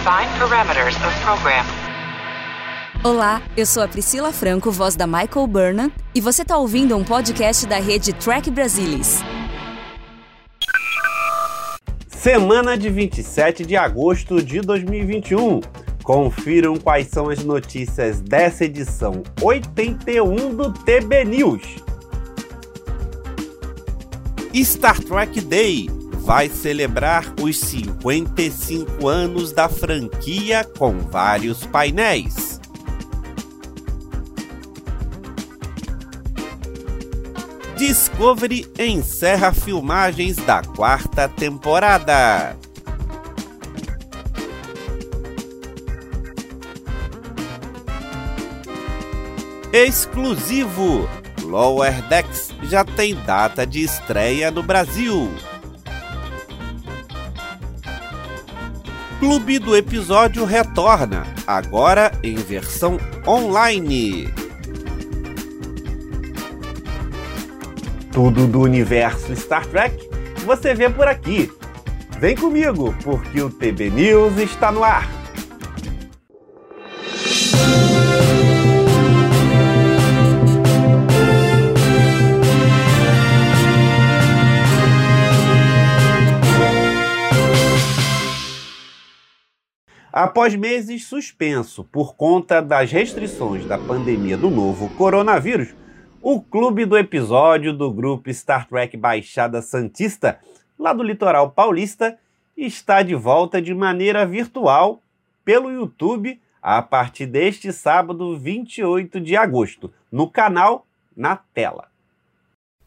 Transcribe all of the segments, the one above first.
Define parameters of program. Olá, eu sou a Priscila Franco, voz da Michael Burnham, e você está ouvindo um podcast da rede Track Brasilis. Semana de 27 de agosto de 2021. Confiram quais são as notícias dessa edição 81 do TB News. Star Trek Day vai celebrar os 55 anos da franquia com vários painéis. Discovery encerra filmagens da quarta temporada. Exclusivo: Lower Decks já tem data de estreia no Brasil. Clube do Episódio retorna, agora em versão online. Tudo do universo Star Trek você vê por aqui. Vem comigo, porque o TB News está no ar. Após meses suspenso por conta das restrições da pandemia do novo coronavírus, o clube do episódio do grupo Star Trek Baixada Santista, lá do litoral paulista, está de volta de maneira virtual pelo YouTube a partir deste sábado, 28 de agosto, no canal Na Tela.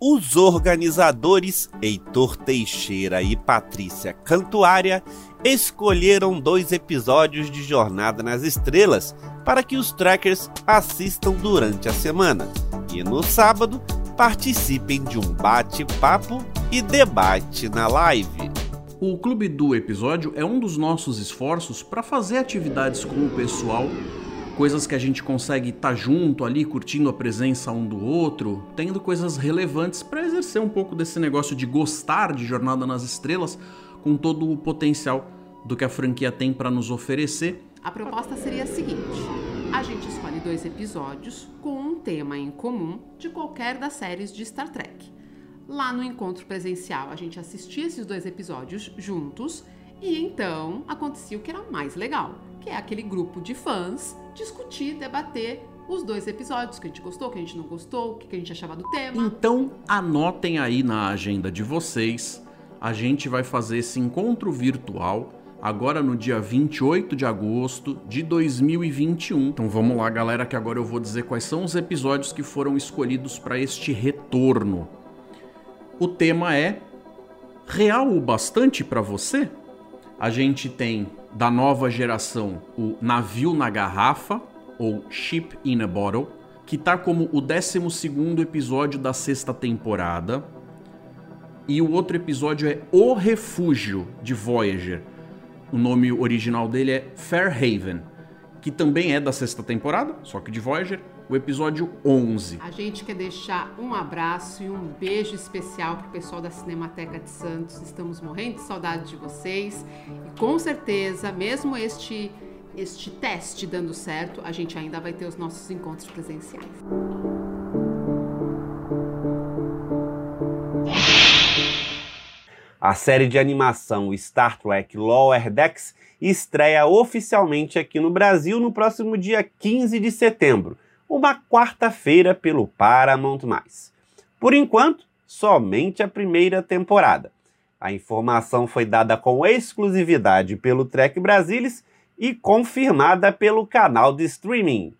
Os organizadores Heitor Teixeira e Patrícia Cantuária escolheram dois episódios de Jornada nas Estrelas para que os trackers assistam durante a semana e no sábado participem de um bate-papo e debate na live. O Clube do Episódio é um dos nossos esforços para fazer atividades com o pessoal, coisas que a gente consegue estar tá junto ali, curtindo a presença um do outro, tendo coisas relevantes para exercer um pouco desse negócio de gostar de Jornada nas Estrelas, com todo o potencial do que a franquia tem para nos oferecer. A proposta seria a seguinte: a gente escolhe dois episódios com um tema em comum de qualquer das séries de Star Trek. Lá no encontro presencial, a gente assistia esses dois episódios juntos e então acontecia o que era mais legal, que é aquele grupo de fãs discutir, debater os dois episódios, que a gente gostou, que a gente não gostou, o que a gente achava do tema. Então anotem aí na agenda de vocês, a gente vai fazer esse encontro virtual agora no dia 28 de agosto de 2021. Então vamos lá, galera, que agora eu vou dizer quais são os episódios que foram escolhidos para este retorno. O tema é real o bastante para você? A gente tem da nova geração o Navio na Garrafa ou Ship in a Bottle, que tá como o 12 episódio da sexta temporada. E o outro episódio é O Refúgio de Voyager, o nome original dele é Fairhaven, que também é da sexta temporada, só que de Voyager, o episódio 11. A gente quer deixar um abraço e um beijo especial pro pessoal da Cinemateca de Santos. Estamos morrendo de saudade de vocês e com certeza, mesmo este este teste dando certo, a gente ainda vai ter os nossos encontros presenciais. A série de animação Star Trek Lower Decks estreia oficialmente aqui no Brasil no próximo dia 15 de setembro, uma quarta-feira pelo Paramount+. Por enquanto, somente a primeira temporada. A informação foi dada com exclusividade pelo Trek Brasilis e confirmada pelo canal de streaming.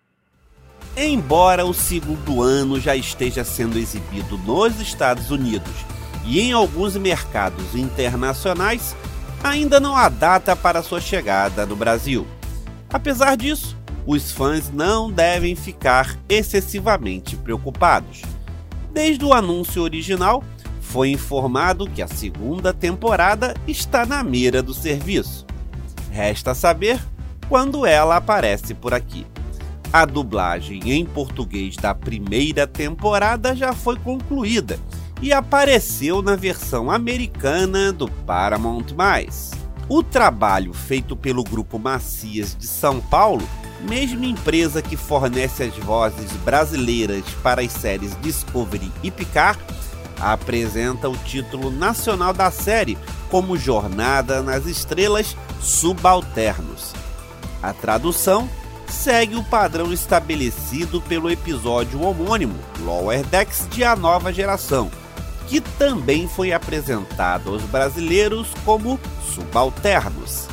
Embora o segundo ano já esteja sendo exibido nos Estados Unidos e em alguns mercados internacionais, ainda não há data para sua chegada no Brasil. Apesar disso, os fãs não devem ficar excessivamente preocupados. Desde o anúncio original, foi informado que a segunda temporada está na mira do serviço. Resta saber quando ela aparece por aqui. A dublagem em português da primeira temporada já foi concluída e apareceu na versão americana do Paramount+. O trabalho feito pelo grupo Macias de São Paulo, mesma empresa que fornece as vozes brasileiras para as séries Discovery e Picard, apresenta o título nacional da série como Jornada nas Estrelas Subalternos. A tradução segue o padrão estabelecido pelo episódio homônimo Lower Decks de A Nova Geração, que também foi apresentado aos brasileiros como Subalternos.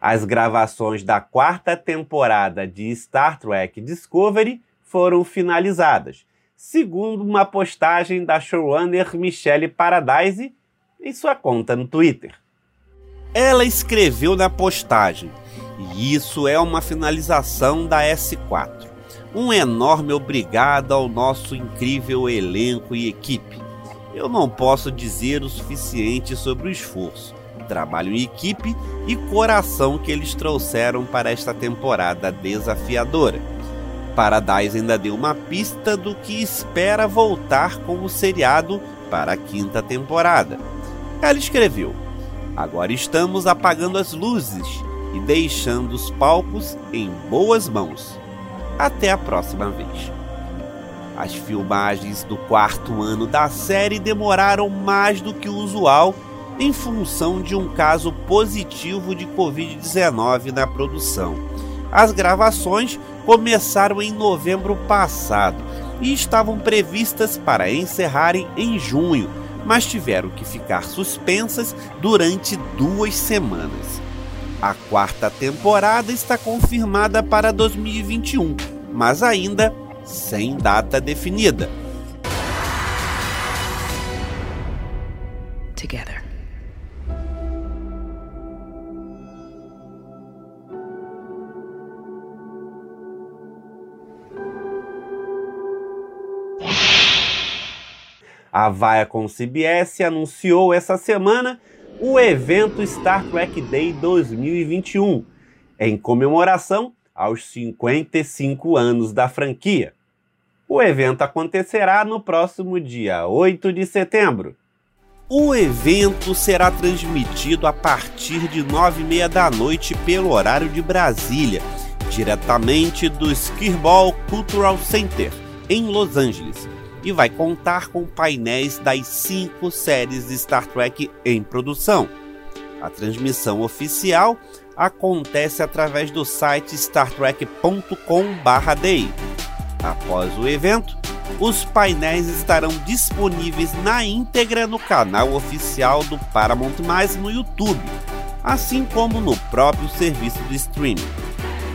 As gravações da quarta temporada de Star Trek Discovery foram finalizadas, segundo uma postagem da showrunner Michelle Paradise em sua conta no Twitter. Ela escreveu na postagem: e isso é uma finalização da S4. Um enorme obrigado ao nosso incrível elenco e equipe. Eu não posso dizer o suficiente sobre o esforço, trabalho em equipe e coração que eles trouxeram para esta temporada desafiadora. Paradise ainda deu uma pista do que espera voltar com o seriado para a quinta temporada. Ela escreveu: Agora estamos apagando as luzes e deixando os palcos em boas mãos. Até a próxima vez. As filmagens do quarto ano da série demoraram mais do que o usual em função de um caso positivo de Covid-19 na produção. As gravações começaram em novembro passado e estavam previstas para encerrarem em junho, mas tiveram que ficar suspensas durante duas semanas. A quarta temporada está confirmada para 2021, mas ainda sem data definida. Together. A Viacom CBS anunciou essa semana o evento Star Trek Day 2021, em comemoração aos 55 anos da franquia. O evento acontecerá no próximo dia 8 de setembro. O evento será transmitido a partir de 9h30 da noite pelo horário de Brasília, diretamente do Skirball Cultural Center, em Los Angeles, e vai contar com painéis das cinco séries de Star Trek em produção. A transmissão oficial acontece através do site startrek.com/day. Após o evento, os painéis estarão disponíveis na íntegra no canal oficial do Paramount+ no YouTube, assim como no próprio serviço de streaming.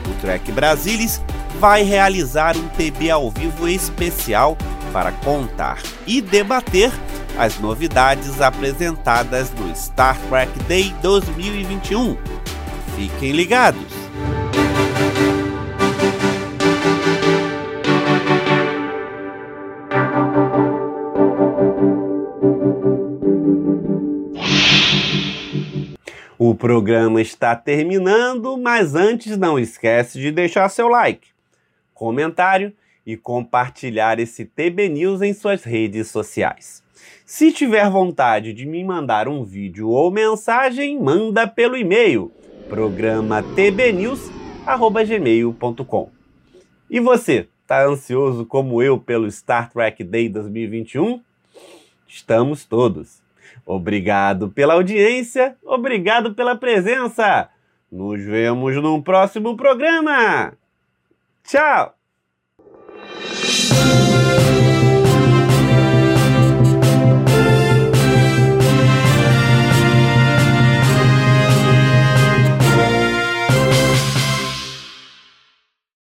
O Trek Brasilis vai realizar um TB ao vivo especial para contar e debater as novidades apresentadas no Star Trek Day 2021. Fiquem ligados! O programa está terminando, mas antes não esquece de deixar seu like, comentário e compartilhar esse TB News em suas redes sociais. Se tiver vontade de me mandar um vídeo ou mensagem, manda pelo e-mail programa tbnews@gmail.com. E você, tá ansioso como eu pelo Star Trek Day 2021? Estamos todos. Obrigado pela audiência, obrigado pela presença. Nos vemos no próximo programa. Tchau! Thank you.